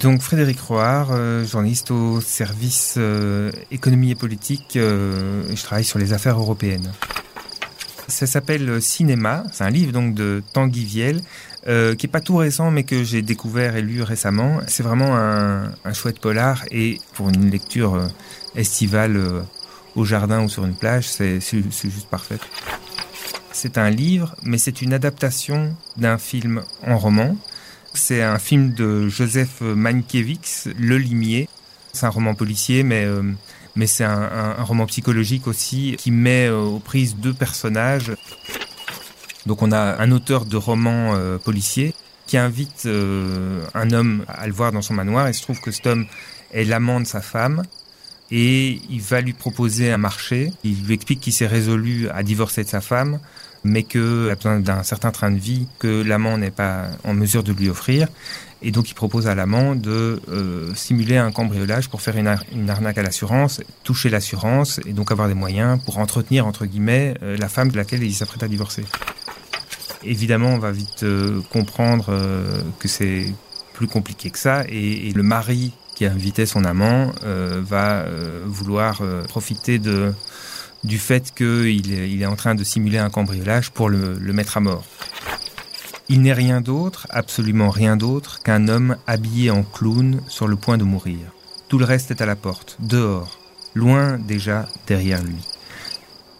Donc Frédéric Roard, euh, journaliste au service euh, économie et politique, euh, je travaille sur les affaires européennes. Ça s'appelle Cinéma, c'est un livre donc de Tanguy Viel, qui est pas tout récent mais que j'ai découvert et lu récemment. C'est vraiment un, un, chouette polar et pour une lecture estivale au jardin ou sur une plage, c'est juste parfait. C'est un livre, mais c'est une adaptation d'un film en roman. C'est un film de Joseph Mankiewicz, Le Limier. C'est un roman policier, mais euh, mais c'est un, roman psychologique aussi qui met euh, aux prises deux personnages. Donc on a un auteur de romans euh, policiers qui invite euh, un homme à le voir dans son manoir. Il se trouve que cet homme est l'amant de sa femme et il va lui proposer un marché. Il lui explique qu'il s'est résolu à divorcer de sa femme, mais qu'il a besoin d'un certain train de vie que l'amant n'est pas en mesure de lui offrir. Et donc il propose à l'amant de euh, simuler un cambriolage pour faire une, ar une arnaque à l'assurance, toucher l'assurance et donc avoir des moyens pour entretenir entre guillemets euh, la femme de laquelle il s'apprête à divorcer. Évidemment, on va vite euh, comprendre que c'est plus compliqué que ça et le mari qui invitait son amant euh, va euh, vouloir euh, profiter de du fait qu'il est, il est en train de simuler un cambriolage pour le, le mettre à mort. Il n'est rien d'autre, absolument rien d'autre, qu'un homme habillé en clown sur le point de mourir. Tout le reste est à la porte, dehors, loin déjà derrière lui.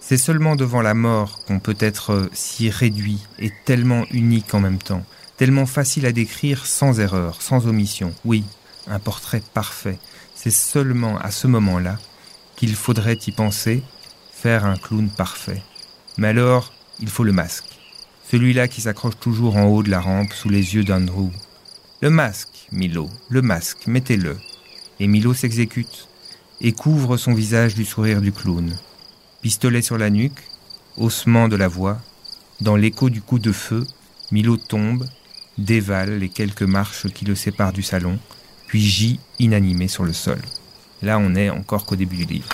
C'est seulement devant la mort qu'on peut être si réduit et tellement unique en même temps, tellement facile à décrire sans erreur, sans omission. Oui, un portrait parfait. C'est seulement à ce moment-là qu'il faudrait y penser, faire un clown parfait. Mais alors, il faut le masque. Celui-là qui s'accroche toujours en haut de la rampe sous les yeux d'Andrew. Le masque, Milo, le masque, mettez-le. Et Milo s'exécute et couvre son visage du sourire du clown. Pistolet sur la nuque, haussement de la voix, dans l'écho du coup de feu, Milo tombe, dévale les quelques marches qui le séparent du salon, puis gît inanimé sur le sol. Là, on est encore qu'au début du livre.